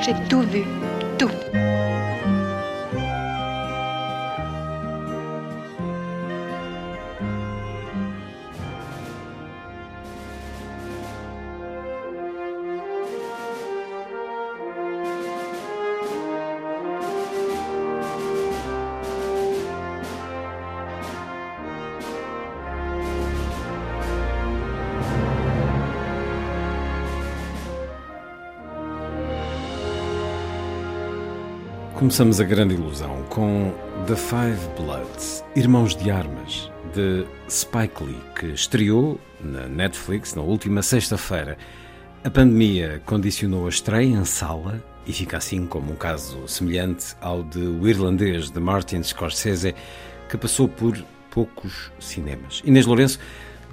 J'ai tout vu, tout. Começamos a grande ilusão com The Five Bloods, Irmãos de Armas, de Spike Lee, que estreou na Netflix na última sexta-feira. A pandemia condicionou a estreia em sala e fica assim como um caso semelhante ao de O Irlandês de Martin Scorsese, que passou por poucos cinemas. Inês Lourenço,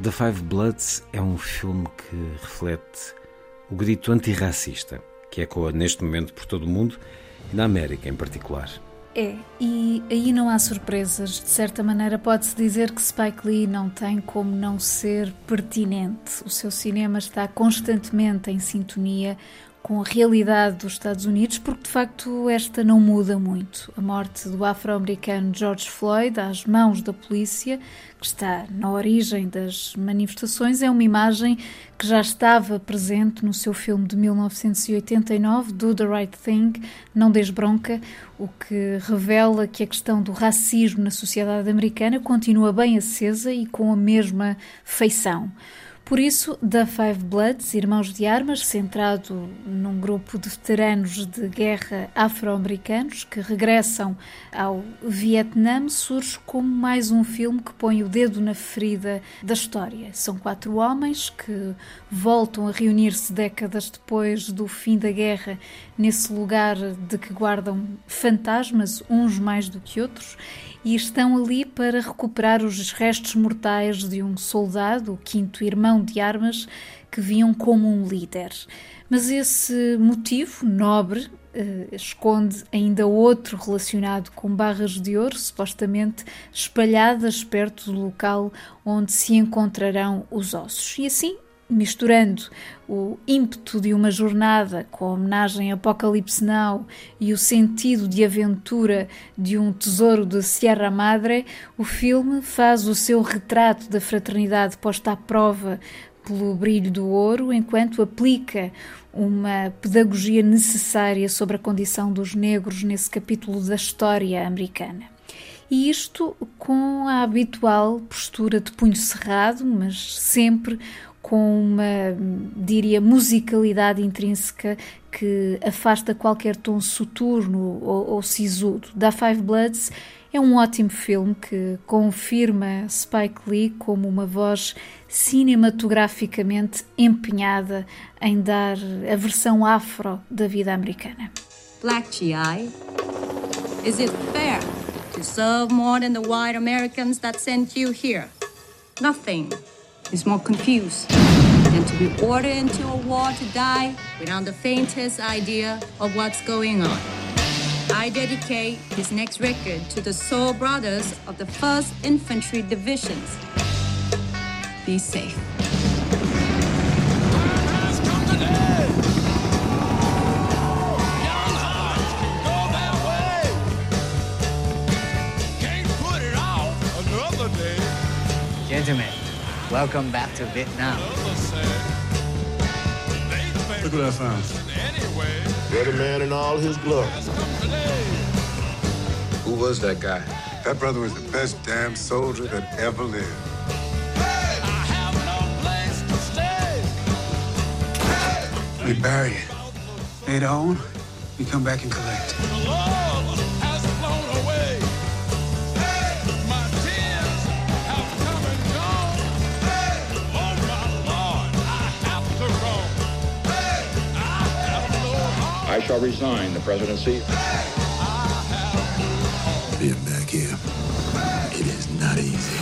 The Five Bloods é um filme que reflete o grito antirracista que ecoa neste momento por todo o mundo na América em particular. É, e aí não há surpresas. De certa maneira, pode-se dizer que Spike Lee não tem como não ser pertinente. O seu cinema está constantemente em sintonia com a realidade dos Estados Unidos, porque de facto esta não muda muito. A morte do afro-americano George Floyd às mãos da polícia, que está na origem das manifestações, é uma imagem que já estava presente no seu filme de 1989, Do the Right Thing, Não Des Bronca, o que revela que a questão do racismo na sociedade americana continua bem acesa e com a mesma feição. Por isso, The Five Bloods, Irmãos de Armas, centrado num grupo de veteranos de guerra afro-americanos que regressam ao Vietnã, surge como mais um filme que põe o dedo na ferida da história. São quatro homens que voltam a reunir-se décadas depois do fim da guerra nesse lugar de que guardam fantasmas, uns mais do que outros, e estão ali para recuperar os restos mortais de um soldado, o quinto irmão de armas, que viam como um líder. Mas esse motivo nobre eh, esconde ainda outro relacionado com barras de ouro, supostamente espalhadas perto do local onde se encontrarão os ossos. E assim misturando o ímpeto de uma jornada com a homenagem Apocalipse Now e o sentido de aventura de um tesouro de Sierra Madre, o filme faz o seu retrato da fraternidade posta à prova pelo brilho do ouro, enquanto aplica uma pedagogia necessária sobre a condição dos negros nesse capítulo da história americana. E isto com a habitual postura de punho cerrado, mas sempre com uma, diria, musicalidade intrínseca que afasta qualquer tom soturno ou, ou sisudo. Da Five Bloods é um ótimo filme que confirma Spike Lee como uma voz cinematograficamente empenhada em dar a versão afro da vida americana. Black GI, is it fair to serve more than the white Americans that sent you here? Nothing is more confused than to be ordered into a war to die without the faintest idea of what's going on. I dedicate this next record to the soul brothers of the 1st Infantry Divisions. Be safe. Gentlemen, welcome back to Vietnam. Look what I found. Dirty man in all his glory. Who was that guy? That brother was the best damn soldier that ever lived. We bury it. Later on, we come back and collect. I shall resign the presidency. Being back here, it is not easy.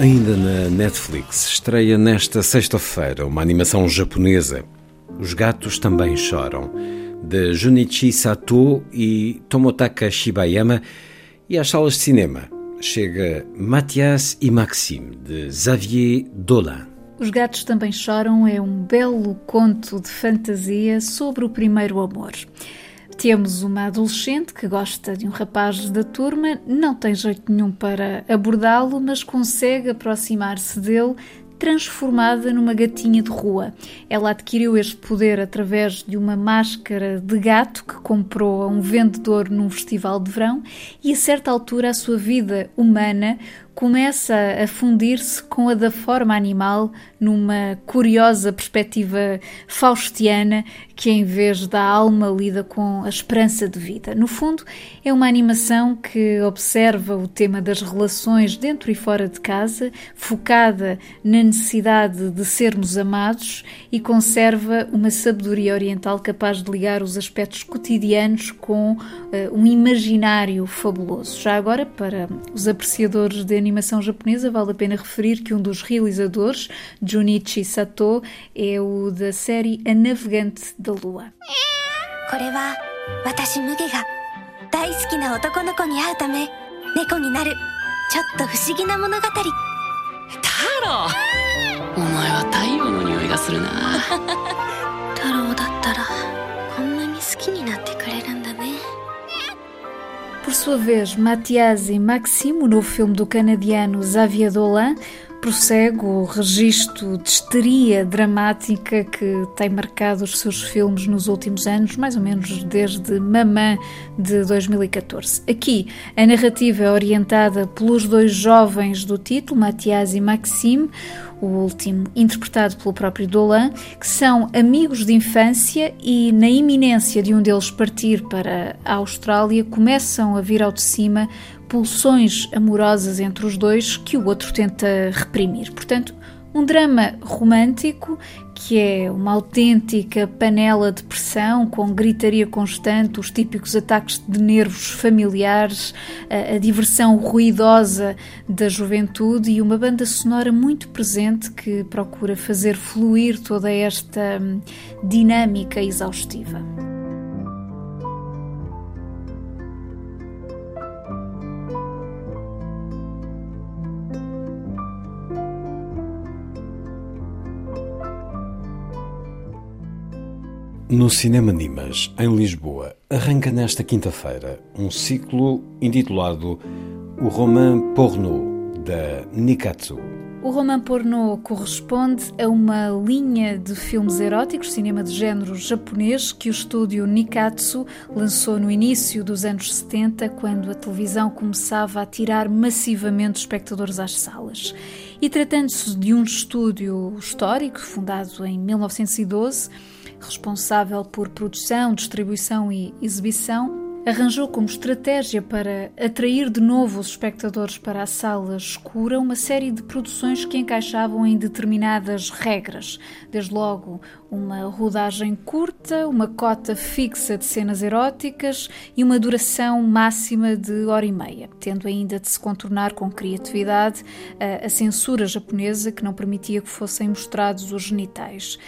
Ainda na Netflix, estreia nesta sexta-feira uma animação japonesa. Os Gatos Também Choram, de Junichi Sato e Tomotaka Shibayama, e às salas de cinema chega Mathias e Maxime, de Xavier Dolan. Os Gatos Também Choram é um belo conto de fantasia sobre o primeiro amor. Temos uma adolescente que gosta de um rapaz da turma, não tem jeito nenhum para abordá-lo, mas consegue aproximar-se dele transformada numa gatinha de rua. Ela adquiriu este poder através de uma máscara de gato que comprou a um vendedor num festival de verão e a certa altura a sua vida humana começa a fundir-se com a da forma animal numa curiosa perspectiva faustiana que, em vez da alma, lida com a esperança de vida. No fundo, é uma animação que observa o tema das relações dentro e fora de casa, focada na necessidade de sermos amados e conserva uma sabedoria oriental capaz de ligar os aspectos cotidianos com uh, um imaginário fabuloso. Já agora, para os apreciadores de animação japonesa, vale a pena referir que um dos realizadores, Junichi Sato, é o da série A Navegante da Lua. これは私ムゲが大好きな男の子に会うため猫になるちょっと不思議な物語太郎お前は太陽の匂いがするな sua vez, Mathias e Maxime, o novo filme do canadiano Xavier Dolan, prossegue o registro de histeria dramática que tem marcado os seus filmes nos últimos anos, mais ou menos desde Mamã de 2014. Aqui, a narrativa é orientada pelos dois jovens do título, Mathias e Maxime, o último interpretado pelo próprio Dolan, que são amigos de infância e, na iminência de um deles partir para a Austrália, começam a vir ao de cima pulsões amorosas entre os dois que o outro tenta reprimir. Portanto, um drama romântico que é uma autêntica panela de pressão com gritaria constante, os típicos ataques de nervos familiares, a, a, diversão ruidosa da juventude e uma banda sonora muito presente que procura fazer fluir toda esta hum, dinâmica exaustiva. No Cinema Nimas, em Lisboa, arranca nesta quinta-feira um ciclo intitulado O Roman Porno, da Nikatsu. O roman pornô corresponde a uma linha de filmes eróticos, cinema de género japonês, que o estúdio Nikatsu lançou no início dos anos 70, quando a televisão começava a tirar massivamente espectadores às salas. E tratando-se de um estúdio histórico, fundado em 1912, responsável por produção, distribuição e exibição, arranjou como estratégia para atrair de novo os espectadores para a sala escura uma série de produções que encaixavam em determinadas regras. Desde logo, uma rodagem curta, uma cota fixa de cenas eróticas e uma duração máxima de hora e meia, tendo ainda de se contornar com criatividade a, censura japonesa que não permitia que fossem mostrados os genitais.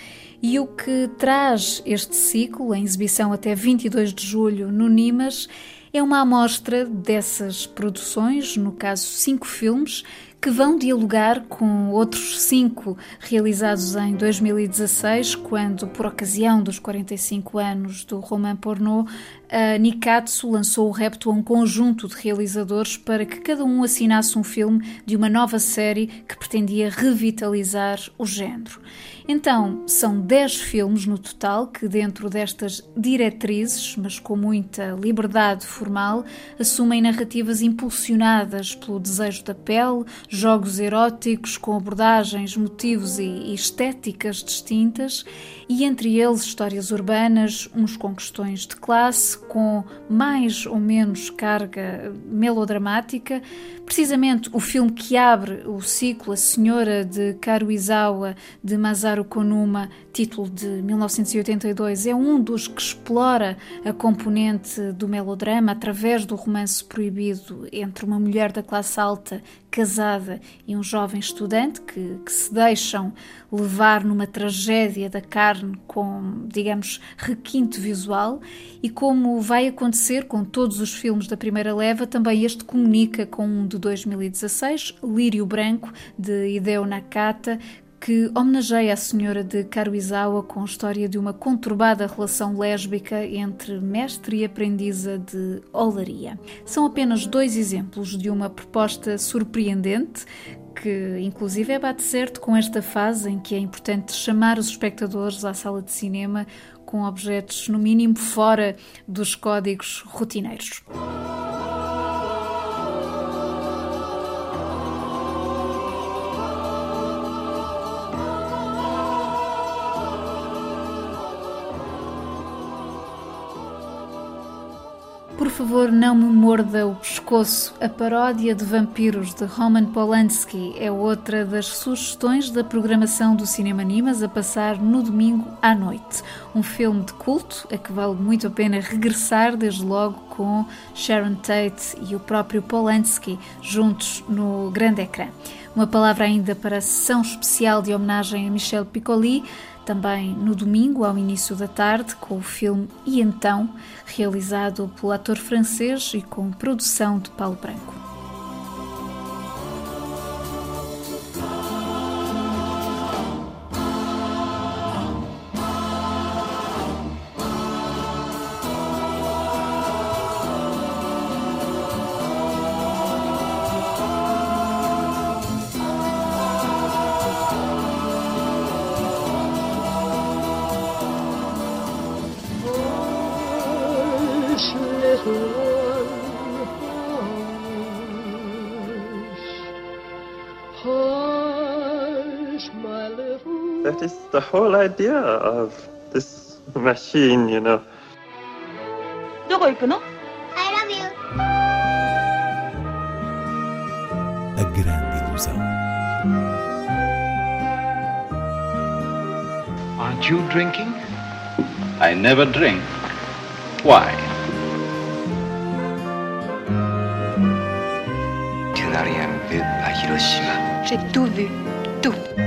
E o que traz este ciclo, em exibição até 22 de julho no Nimas, é uma amostra dessas produções, no caso cinco filmes, que vão dialogar com outros cinco realizados em 2016, quando, por ocasião dos 45 anos do roman pornô, a Nikatsu lançou o repto a um conjunto de realizadores para que cada um assinasse um filme de uma nova série que pretendia revitalizar o género. Então, são 10 filmes no total que, dentro destas diretrizes, mas com muita liberdade formal, assumem narrativas impulsionadas pelo desejo da pele, jogos eróticos com abordagens, motivos e estéticas distintas, e entre eles histórias urbanas, uns com questões de classe, com mais ou menos carga melodramática. Precisamente o filme que abre o ciclo A Senhora de Karuizawa de Masaru Konuma, título de 1982, é um dos que explora a componente do melodrama através do romance proibido entre uma mulher da classe alta casada e um jovem estudante que, que, se deixam levar numa tragédia da carne com, digamos, requinte visual. E como vai acontecer com todos os filmes da primeira leva, também este comunica com um de 2016, Lírio Branco, de Hideo Nakata, que homenageia a senhora de Karuizawa com a história de uma conturbada relação lésbica entre mestre e aprendiza de olaria. São apenas dois exemplos de uma proposta surpreendente que inclusive bate certo com esta fase em que é importante chamar os espectadores à sala de cinema com objetos no mínimo fora dos códigos rotineiros. Favor, não me morda o pescoço. A paródia de vampiros de Roman Polanski é outra das sugestões da programação do Cinema Animas a passar no domingo à noite. Um filme de culto a que vale muito a pena regressar, desde logo com Sharon Tate e o próprio Polanski juntos no grande ecrã. Uma palavra ainda para a sessão especial de homenagem a Michel Piccoli também no domingo, ao início da tarde, com o filme E Então, realizado pelo ator francês e com produção de Paulo Branco. That is the whole idea of this machine, you know. どこ行くの I love you. A grande ilusão. Aren't you drinking? I never drink. Why? J'ai tout vu, tout.